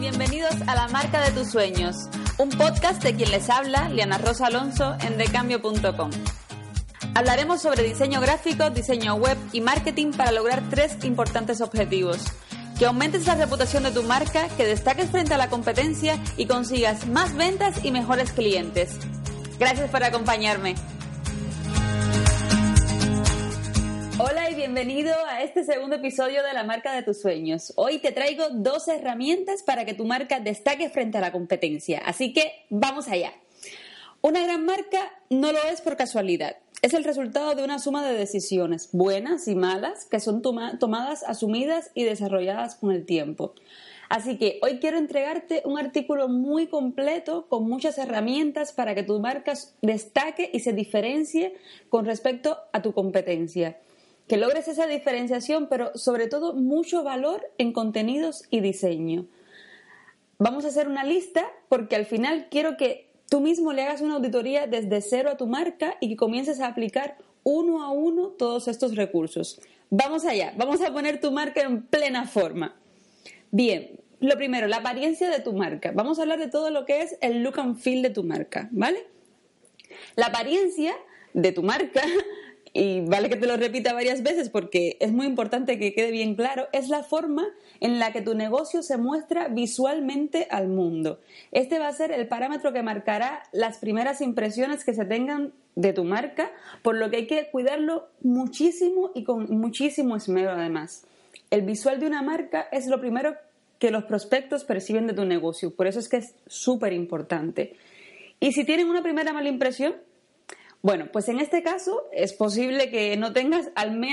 bienvenidos a La Marca de tus Sueños, un podcast de quien les habla, Liana Rosa Alonso, en decambio.com. Hablaremos sobre diseño gráfico, diseño web y marketing para lograr tres importantes objetivos. Que aumentes la reputación de tu marca, que destaques frente a la competencia y consigas más ventas y mejores clientes. Gracias por acompañarme. Hola y bienvenido a este segundo episodio de la marca de tus sueños. Hoy te traigo dos herramientas para que tu marca destaque frente a la competencia. Así que vamos allá. Una gran marca no lo es por casualidad. Es el resultado de una suma de decisiones, buenas y malas, que son tomadas, asumidas y desarrolladas con el tiempo. Así que hoy quiero entregarte un artículo muy completo con muchas herramientas para que tu marca destaque y se diferencie con respecto a tu competencia que logres esa diferenciación, pero sobre todo mucho valor en contenidos y diseño. Vamos a hacer una lista porque al final quiero que tú mismo le hagas una auditoría desde cero a tu marca y que comiences a aplicar uno a uno todos estos recursos. Vamos allá, vamos a poner tu marca en plena forma. Bien, lo primero, la apariencia de tu marca. Vamos a hablar de todo lo que es el look and feel de tu marca, ¿vale? La apariencia de tu marca y vale que te lo repita varias veces porque es muy importante que quede bien claro, es la forma en la que tu negocio se muestra visualmente al mundo. Este va a ser el parámetro que marcará las primeras impresiones que se tengan de tu marca, por lo que hay que cuidarlo muchísimo y con muchísimo esmero además. El visual de una marca es lo primero que los prospectos perciben de tu negocio, por eso es que es súper importante. Y si tienen una primera mala impresión, bueno, pues en este caso es posible que no tengas,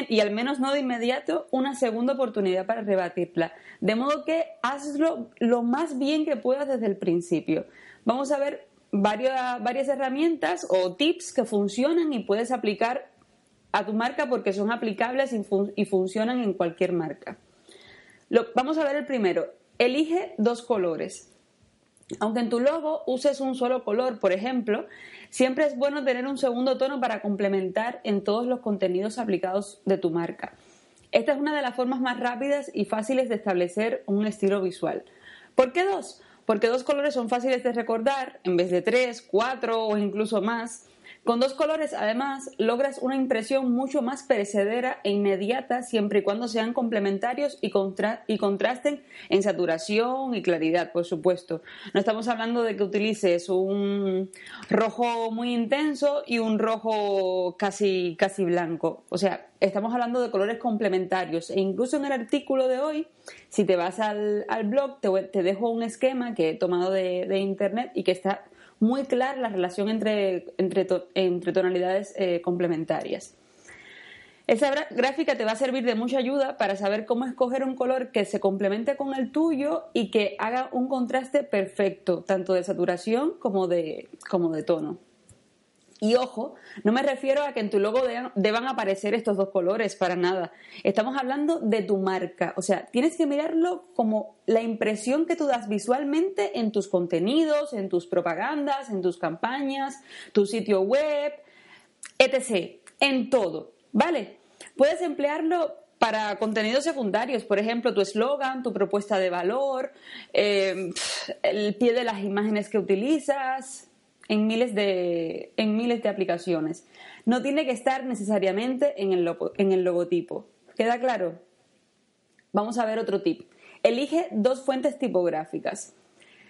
y al menos no de inmediato, una segunda oportunidad para rebatirla. De modo que hazlo lo más bien que puedas desde el principio. Vamos a ver varias, varias herramientas o tips que funcionan y puedes aplicar a tu marca porque son aplicables y, funcionan en cualquier marca. vamos a ver el primero. Elige dos colores. Aunque en tu logo uses un solo color, por ejemplo, siempre es bueno tener un segundo tono para complementar en todos los contenidos aplicados de tu marca. Esta es una de las formas más rápidas y fáciles de establecer un estilo visual. ¿Por qué dos? Porque dos colores son fáciles de recordar en vez de tres, cuatro o incluso más. Con dos colores, además, logras una impresión mucho más perecedera e inmediata siempre y cuando sean complementarios y, contrasten en saturación y claridad, por supuesto. No estamos hablando de que utilices un rojo muy intenso y un rojo casi, casi blanco. O sea, estamos hablando de colores complementarios. E incluso en el artículo de hoy, si te vas al, blog, te, dejo un esquema que he tomado de internet y que está muy clara la relación entre, entre, tonalidades eh, complementarias. Esa gráfica te va a servir de mucha ayuda para saber cómo escoger un color que se complemente con el tuyo y que haga un contraste perfecto, tanto de saturación como de, como de tono. Y ojo, no me refiero a que en tu logo deban, aparecer estos dos colores, para nada. Estamos hablando de tu marca. O sea, tienes que mirarlo como la impresión que tú das visualmente en tus contenidos, en tus propagandas, en tus campañas, tu sitio web, etc. En todo, ¿vale? Puedes emplearlo para contenidos secundarios, por ejemplo, tu eslogan, tu propuesta de valor, eh, el pie de las imágenes que utilizas, en miles de, en miles de aplicaciones. No tiene que estar necesariamente en el, en el logotipo. ¿Queda claro? Vamos a ver otro tip. Elige dos fuentes tipográficas.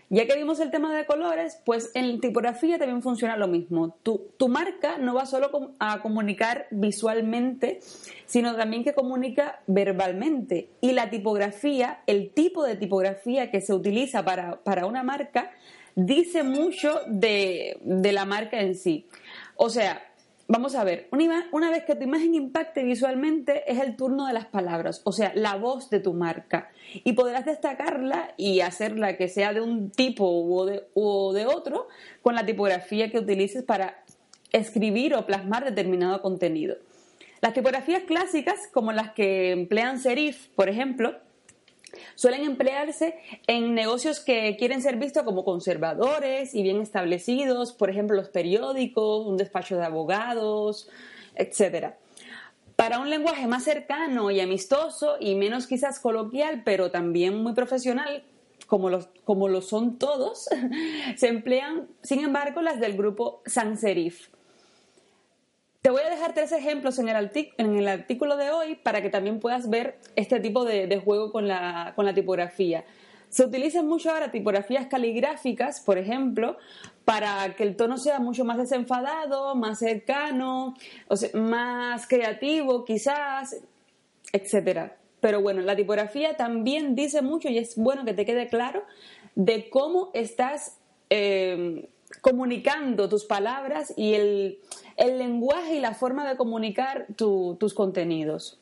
Ya que vimos el tema de colores, pues en tipografía también funciona lo mismo. Tu, tu, marca no va solo a comunicar visualmente, sino también que comunica verbalmente. Y la tipografía, el tipo de tipografía que se utiliza para, para una marca, dice mucho de, la marca en sí. O sea, vamos a ver, una, una, vez que tu imagen impacte visualmente es el turno de las palabras, o sea, la voz de tu marca. Y podrás destacarla y hacerla que sea de un tipo o de, o de otro con la tipografía que utilices para escribir o plasmar determinado contenido. Las tipografías clásicas, como las que emplean serif, por ejemplo, Suelen emplearse en negocios que quieren ser vistos como conservadores y bien establecidos, por ejemplo, los periódicos, un despacho de abogados, etc. Para un lenguaje más cercano y amistoso y menos quizás coloquial, pero también muy profesional, como, los, como lo son todos, se emplean, sin embargo, las del grupo sans serif. Te voy a dejar tres ejemplos en el, artículo de hoy para que también puedas ver este tipo de, juego con la, tipografía. Se utilizan mucho ahora tipografías caligráficas, por ejemplo, para que el tono sea mucho más desenfadado, más cercano, más creativo quizás, etcétera. Pero bueno, la tipografía también dice mucho y es bueno que te quede claro de cómo estás eh, comunicando tus palabras y el, lenguaje y la forma de comunicar tus contenidos.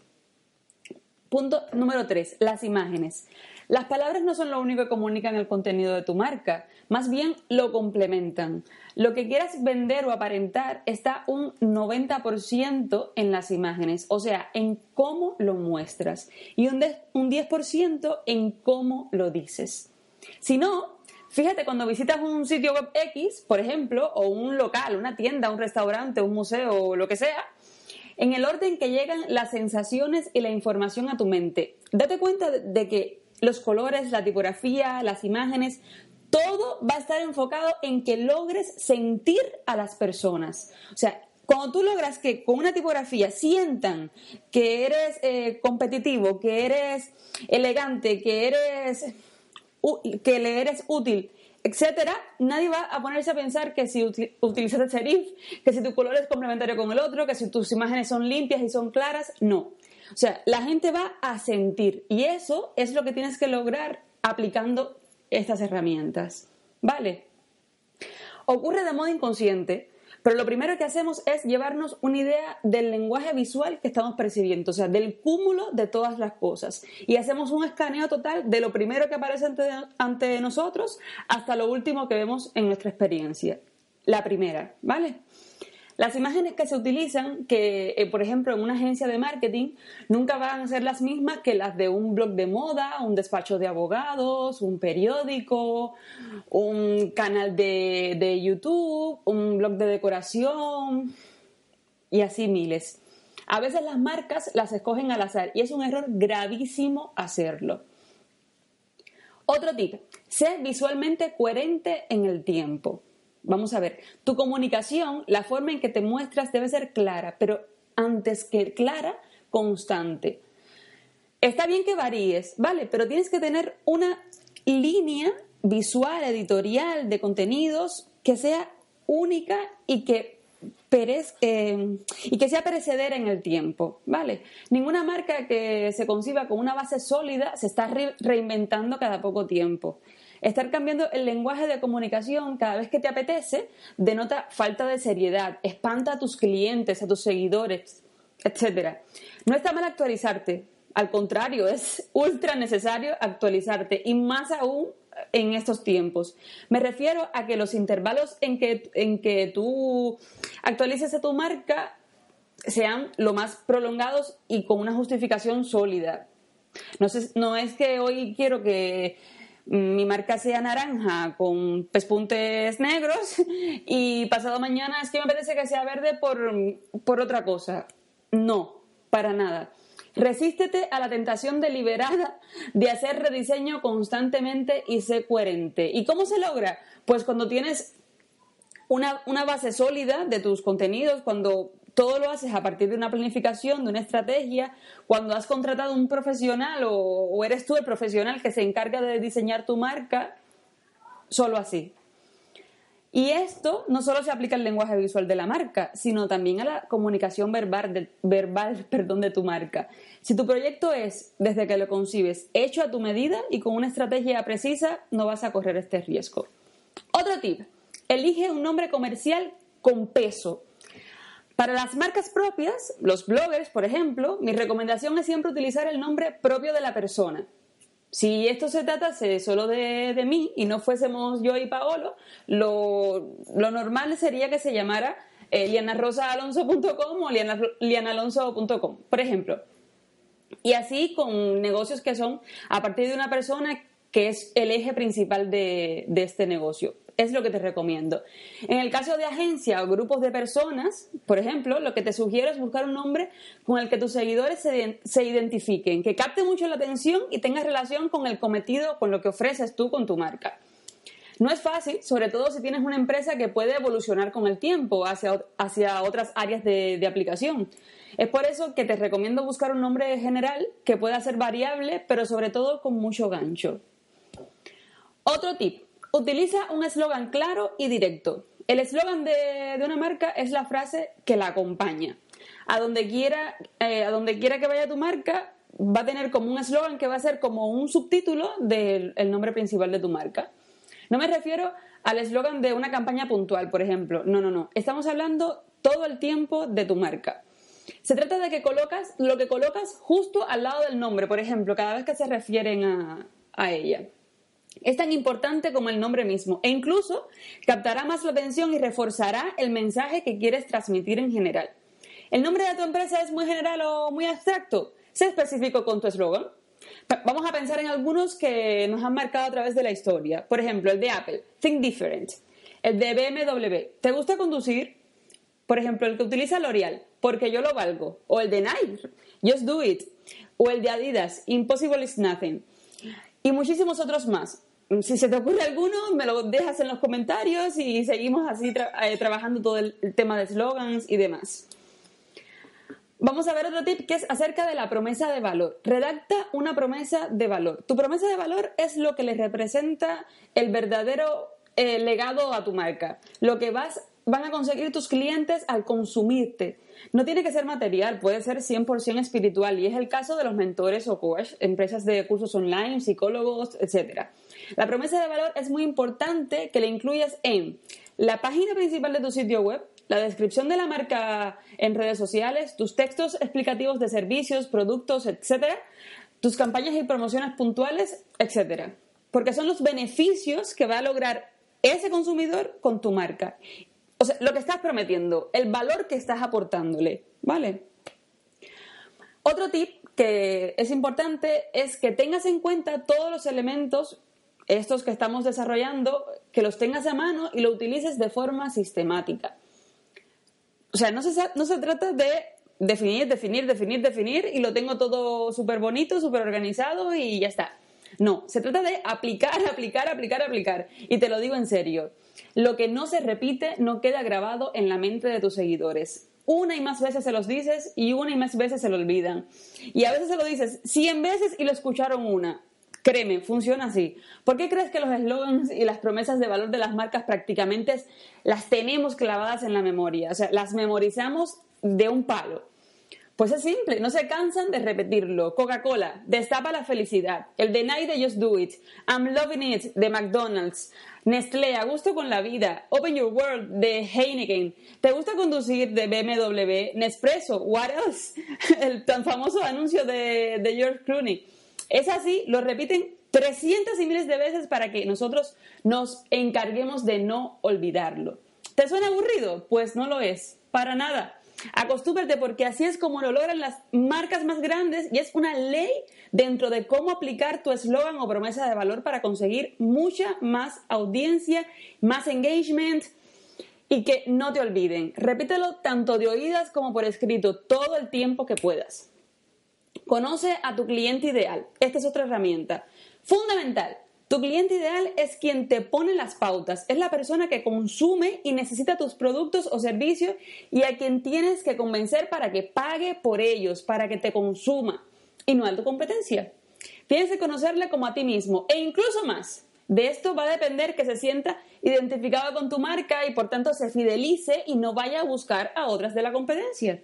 Punto número tres, las imágenes. Las palabras no son lo único que comunican el contenido de tu marca, más bien lo complementan. Lo que quieras vender o aparentar está un 90% en las imágenes, o sea, en cómo lo muestras, y un 10% en cómo lo dices. Si no, Fíjate, cuando visitas un sitio web X, por ejemplo, o un local, una tienda, un restaurante, un museo lo que sea, en el orden que llegan las sensaciones y la información a tu mente, date cuenta de que los colores, la tipografía, las imágenes, todo va a estar enfocado en que logres sentir a las personas. O sea, cuando tú logras que con una tipografía sientan que eres eh, competitivo, que eres elegante, que eres que le eres útil, etcétera, nadie va a ponerse a pensar que si utilizas el serif, que si tu color es complementario con el otro, que si tus imágenes son limpias y son claras, no. O sea, la gente va a sentir y eso es lo que tienes que lograr aplicando estas herramientas. ¿Vale? Ocurre de modo inconsciente pero lo primero que hacemos es llevarnos una idea del lenguaje visual que estamos percibiendo, o sea, del cúmulo de todas las cosas. Y hacemos un escaneo total de lo primero que aparece ante, nosotros hasta lo último que vemos en nuestra experiencia. La primera, ¿vale? Las imágenes que se utilizan, que eh, por ejemplo en una agencia de marketing, nunca van a ser las mismas que las de un blog de moda, un despacho de abogados, un periódico, un canal de, de YouTube, un blog de decoración y así miles. A veces las marcas las escogen al azar y es un error gravísimo hacerlo. Otro tip, sé visualmente coherente en el tiempo. Vamos a ver, tu comunicación, la forma en que te muestras debe ser clara, pero antes que clara, constante. Está bien que varíes, ¿vale? Pero tienes que tener una línea visual, editorial, de contenidos que sea única y que, eh, y que sea perecedera en el tiempo, ¿vale? Ninguna marca que se conciba con una base sólida se está reinventando cada poco tiempo. Estar cambiando el lenguaje de comunicación cada vez que te apetece denota falta de seriedad, espanta a tus clientes, a tus seguidores, etc. No está mal actualizarte, al contrario, es ultra necesario actualizarte y más aún en estos tiempos. Me refiero a que los intervalos en que, en que tú actualices a tu marca sean lo más prolongados y con una justificación sólida. No, no es que hoy quiero que mi marca sea naranja con pespuntes negros y pasado mañana es que me parece que sea verde por, otra cosa. No, para nada. Resístete a la tentación deliberada de hacer rediseño constantemente y ser coherente. ¿Y cómo se logra? Pues cuando tienes una, una, base sólida de tus contenidos, cuando todo lo haces a partir de una planificación, de una estrategia. Cuando has contratado un profesional o, eres tú el profesional que se encarga de diseñar tu marca, solo así. Y esto no solo se aplica al lenguaje visual de la marca, sino también a la comunicación verbal, de, verbal perdón, de tu marca. Si tu proyecto es, desde que lo concibes, hecho a tu medida y con una estrategia precisa, no vas a correr este riesgo. Otro tip, elige un nombre comercial con peso para las marcas propias, los bloggers, por ejemplo, mi recomendación es siempre utilizar el nombre propio de la persona. Si esto se tratase solo de, mí y no fuésemos yo y Paolo, lo, normal sería que se llamara eh, lianarosaalonso.com o lianalonso.com, por ejemplo. Y así con negocios que son a partir de una persona que es el eje principal de, de este negocio. Es lo que te recomiendo. En el caso de agencia o grupos de personas, por ejemplo, lo que te sugiero es buscar un nombre con el que tus seguidores se, se identifiquen, que capte mucho la atención y tenga relación con el cometido, con lo que ofreces tú con tu marca. No es fácil, sobre todo si tienes una empresa que puede evolucionar con el tiempo hacia, hacia otras áreas de, de aplicación. Es por eso que te recomiendo buscar un nombre general que pueda ser variable, pero sobre todo con mucho gancho. Otro tip, utiliza un eslogan claro y directo. El eslogan de, una marca es la frase que la acompaña. A donde, quiera, eh, a donde quiera que vaya tu marca, va a tener como un eslogan que va a ser como un subtítulo del nombre principal de tu marca. No me refiero al eslogan de una campaña puntual, por ejemplo. No, no, no. Estamos hablando todo el tiempo de tu marca. Se trata de que colocas lo que colocas justo al lado del nombre, por ejemplo, cada vez que se refieren a, a ella. Es tan importante como el nombre mismo e incluso captará más la atención y reforzará el mensaje que quieres transmitir en general. ¿El nombre de tu empresa es muy general o muy abstracto? Sé específico con tu eslogan. Vamos a pensar en algunos que nos han marcado a través de la historia. Por ejemplo, el de Apple, Think Different. El de BMW, ¿te gusta conducir? Por ejemplo, el que utiliza L'Oreal, porque yo lo valgo. O el de Nike, Just Do It. O el de Adidas, Impossible is Nothing y muchísimos otros más. Si se te ocurre alguno, me lo dejas en los comentarios y seguimos así eh, trabajando todo el, tema de slogans y demás. Vamos a ver otro tip que es acerca de la promesa de valor. Redacta una promesa de valor. Tu promesa de valor es lo que le representa el verdadero eh, legado a tu marca, lo que vas, van a conseguir tus clientes al consumirte. No tiene que ser material, puede ser 100% espiritual y es el caso de los mentores o coach, empresas de cursos online, psicólogos, etc. La promesa de valor es muy importante que la incluyas en la página principal de tu sitio web, la descripción de la marca en redes sociales, tus textos explicativos de servicios, productos, etc., tus campañas y promociones puntuales, etc. Porque son los beneficios que va a lograr ese consumidor con tu marca lo que estás prometiendo, el valor que estás aportándole, ¿vale? Otro tip que es importante es que tengas en cuenta todos los elementos, estos que estamos desarrollando, que los tengas a mano y lo utilices de forma sistemática. O sea, no se, no se trata de definir, definir, definir, definir y lo tengo todo súper bonito, súper organizado y ya está. No, se trata de aplicar, aplicar, aplicar, aplicar. Y te lo digo en serio. Lo que no se repite no queda grabado en la mente de tus seguidores. Una y más veces se los dices y una y más veces se lo olvidan. Y a veces se lo dices 100 veces y lo escucharon una. Créeme, funciona así. ¿Por qué crees que los eslogans y las promesas de valor de las marcas prácticamente las tenemos clavadas en la memoria? O sea, las memorizamos de un palo. Pues es simple, no se cansan de repetirlo. Coca-Cola, destapa la felicidad. El de Night Just Do It. I'm Loving It de McDonald's. Nestlé, a gusto con la vida. Open Your World de Heineken. ¿Te gusta conducir de BMW? Nespresso, what else? El tan famoso anuncio de, de George Clooney. Es así, lo repiten 300 y miles de veces para que nosotros nos encarguemos de no olvidarlo. ¿Te suena aburrido? Pues no lo es, para nada. Acostúmbrate porque así es como lo logran las marcas más grandes y es una ley dentro de cómo aplicar tu eslogan o promesa de valor para conseguir mucha más audiencia, más engagement y que no te olviden. Repítelo tanto de oídas como por escrito todo el tiempo que puedas. Conoce a tu cliente ideal. Esta es otra herramienta. Fundamental. Tu cliente ideal es quien te pone las pautas, es la persona que consume y necesita tus productos o servicios y a quien tienes que convencer para que pague por ellos, para que te consuma y no a tu competencia. Tienes que conocerle como a ti mismo e incluso más. De esto va a depender que se sienta identificado con tu marca y por tanto se fidelice y no vaya a buscar a otras de la competencia.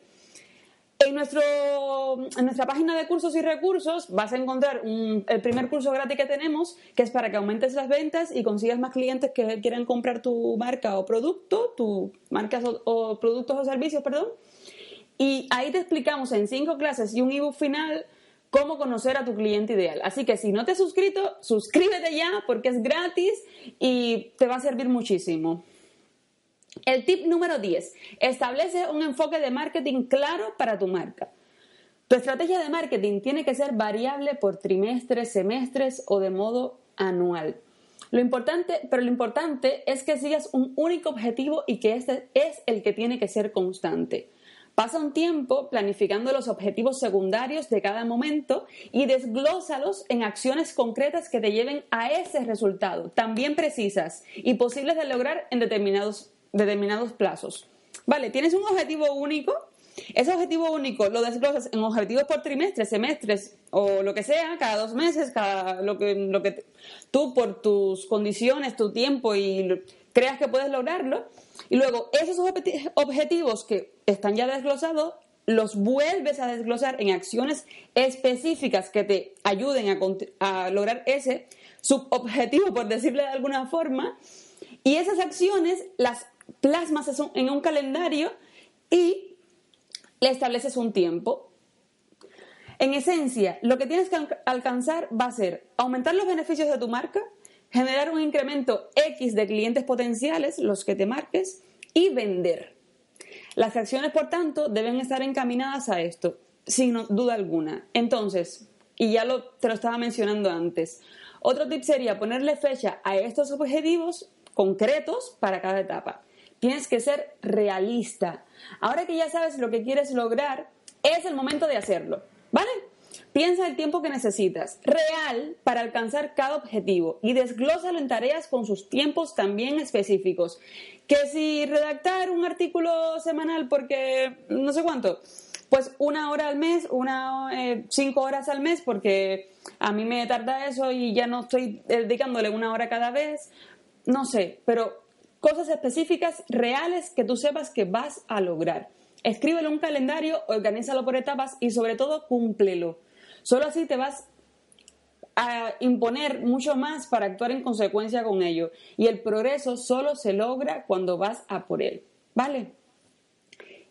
En, nuestra página de cursos y recursos vas a encontrar el primer curso gratis que tenemos, que es para que aumentes las ventas y consigas más clientes que quieran comprar tu marca o producto, tu marcas o, productos o servicios, perdón. Y ahí te explicamos en cinco clases y un ebook final cómo conocer a tu cliente ideal. Así que si no te has suscrito, suscríbete ya porque es gratis y te va a servir muchísimo. El tip número 10. Establece un enfoque de marketing claro para tu marca. Tu estrategia de marketing tiene que ser variable por trimestres, semestres o de modo anual. Lo importante, pero lo importante es que sigas un único objetivo y que este es el que tiene que ser constante. Pasa un tiempo planificando los objetivos secundarios de cada momento y desglósalos en acciones concretas que te lleven a ese resultado, también precisas y posibles de lograr en determinados, determinados plazos. Vale, tienes un objetivo único, ese objetivo único lo desglosas en objetivos por trimestre, semestres o lo que sea, cada dos meses, cada lo que, lo que tú por tus condiciones, tu tiempo y creas que puedes lograrlo. Y luego esos objetivos que están ya desglosados, los vuelves a desglosar en acciones específicas que te ayuden a, a lograr ese subobjetivo, por decirle de alguna forma. Y esas acciones las plasmas en un calendario y le estableces un tiempo. En esencia, lo que tienes que alcanzar va a ser aumentar los beneficios de tu marca, generar un incremento X de clientes potenciales, los que te marques, y vender. Las acciones, por tanto, deben estar encaminadas a esto, sin duda alguna. Entonces, y ya lo, te lo estaba mencionando antes, otro tip sería ponerle fecha a estos objetivos concretos para cada etapa. Tienes que ser realista. Ahora que ya sabes lo que quieres lograr, es el momento de hacerlo, ¿vale? Piensa el tiempo que necesitas, real, para alcanzar cada objetivo y desglósalo en tareas con sus tiempos también específicos. Que si redactar un artículo semanal porque no sé cuánto, pues una hora al mes, una, eh, cinco horas al mes porque a mí me tarda eso y ya no estoy dedicándole una hora cada vez, no sé, pero cosas específicas, reales, que tú sepas que vas a lograr. Escríbelo en un calendario, organízalo por etapas y sobre todo cúmplelo. Solo así te vas a imponer mucho más para actuar en consecuencia con ello. Y el progreso solo se logra cuando vas a por él. ¿Vale?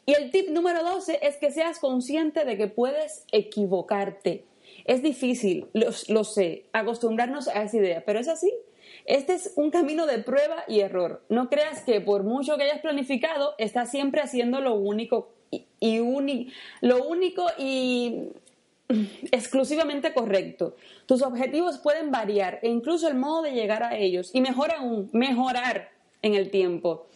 Y el tip número 12 es que seas consciente de que puedes equivocarte. Es difícil, lo, lo sé, acostumbrarnos a esa idea, pero es así. Este es un camino de prueba y error. No creas que por mucho que hayas planificado, estás siempre haciendo lo único y, lo único y exclusivamente correcto. Tus objetivos pueden variar e incluso el modo de llegar a ellos y mejor aún, mejorar en el tiempo.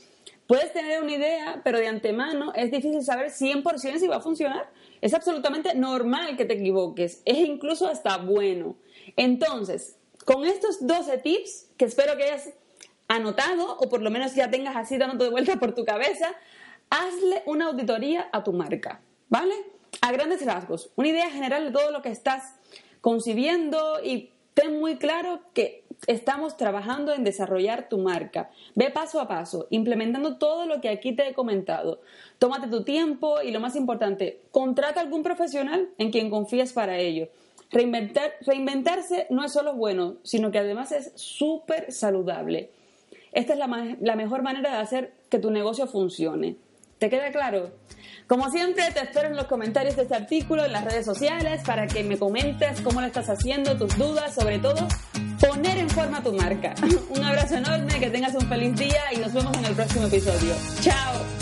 Puedes tener una idea, pero de antemano es difícil saber 100% si va a funcionar. Es absolutamente normal que te equivoques, es incluso hasta bueno. Entonces, con estos 12 tips, que espero que hayas anotado, o por lo menos ya tengas así dándote de vuelta por tu cabeza, hazle una auditoría a tu marca, ¿vale? A grandes rasgos, una idea general de todo lo que estás concibiendo y ten muy claro que estamos trabajando en desarrollar tu marca. Ve paso a paso, implementando todo lo que aquí te he comentado. Tómate tu tiempo y lo más importante, contrata algún profesional en quien confíes para ello. Reinventarse no es solo bueno, sino que además es súper saludable. Esta es la, la mejor manera de hacer que tu negocio funcione. ¿Te queda claro? Como siempre, te espero en los comentarios de este artículo, en las redes sociales, para que me comentes cómo lo estás haciendo, tus dudas, sobre todo poner en forma tu marca. Un abrazo enorme, que tengas un feliz día y nos vemos en el próximo episodio. ¡Chao!